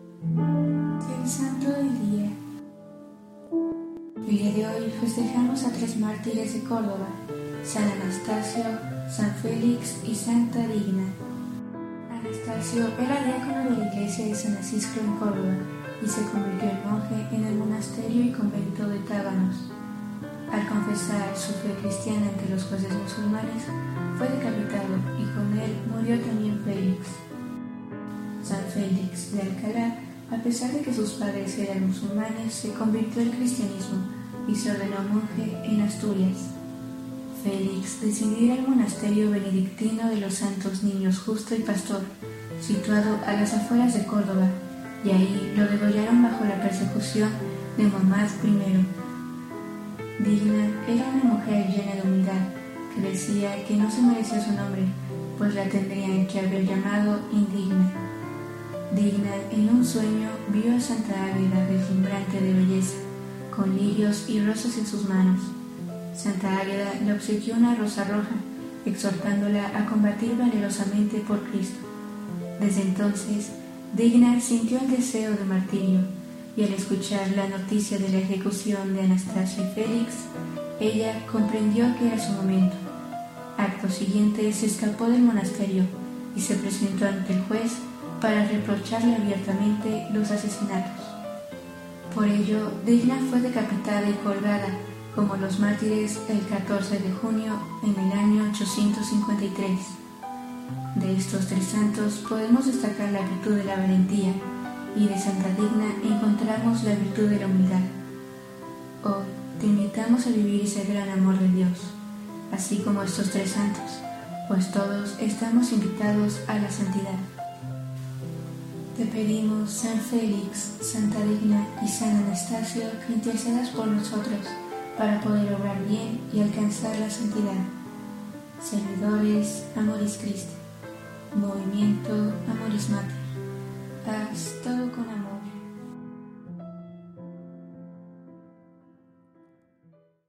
El Santo del Día. El día de hoy festejamos a tres mártires de Córdoba, San Anastasio, San Félix y Santa Digna. Anastasio era diácono de la iglesia de San Asisco en Córdoba y se convirtió en monje en el monasterio y convento de Tábanos. Al confesar su fe cristiana ante los jueces musulmanes, fue decapitado y con él murió también Félix. San Félix de Alcalá, a pesar de que sus padres eran musulmanes, se convirtió al cristianismo y se ordenó monje en Asturias. Félix decidió ir al monasterio benedictino de los Santos Niños Justo y Pastor, situado a las afueras de Córdoba, y ahí lo degollaron bajo la persecución de Muhammad I. Digna era una mujer llena de humildad, que decía que no se merecía su nombre, pues la tendrían que haber llamado indigna. Digna, en un sueño, vio a Santa Águeda deslumbrante de belleza, con lirios y rosas en sus manos. Santa Águeda le obsequió una rosa roja, exhortándola a combatir valerosamente por Cristo. Desde entonces, Digna sintió el deseo de martirio, y al escuchar la noticia de la ejecución de Anastasio y Félix, ella comprendió que era su momento. Acto siguiente se escapó del monasterio y se presentó ante el juez para reprocharle abiertamente los asesinatos. Por ello, Digna fue decapitada y colgada, como los mártires, el 14 de junio en el año 853. De estos tres santos podemos destacar la virtud de la valentía y de Santa Digna encontramos la virtud de la humildad. Hoy te invitamos a vivir ese gran amor de Dios, así como estos tres santos, pues todos estamos invitados a la santidad. Te pedimos, San Félix, Santa Digna y San Anastasio, que intercedas por nosotros para poder obrar bien y alcanzar la santidad. Servidores, Amoris Christi. Movimiento Amoris Mater. Haz todo con amor.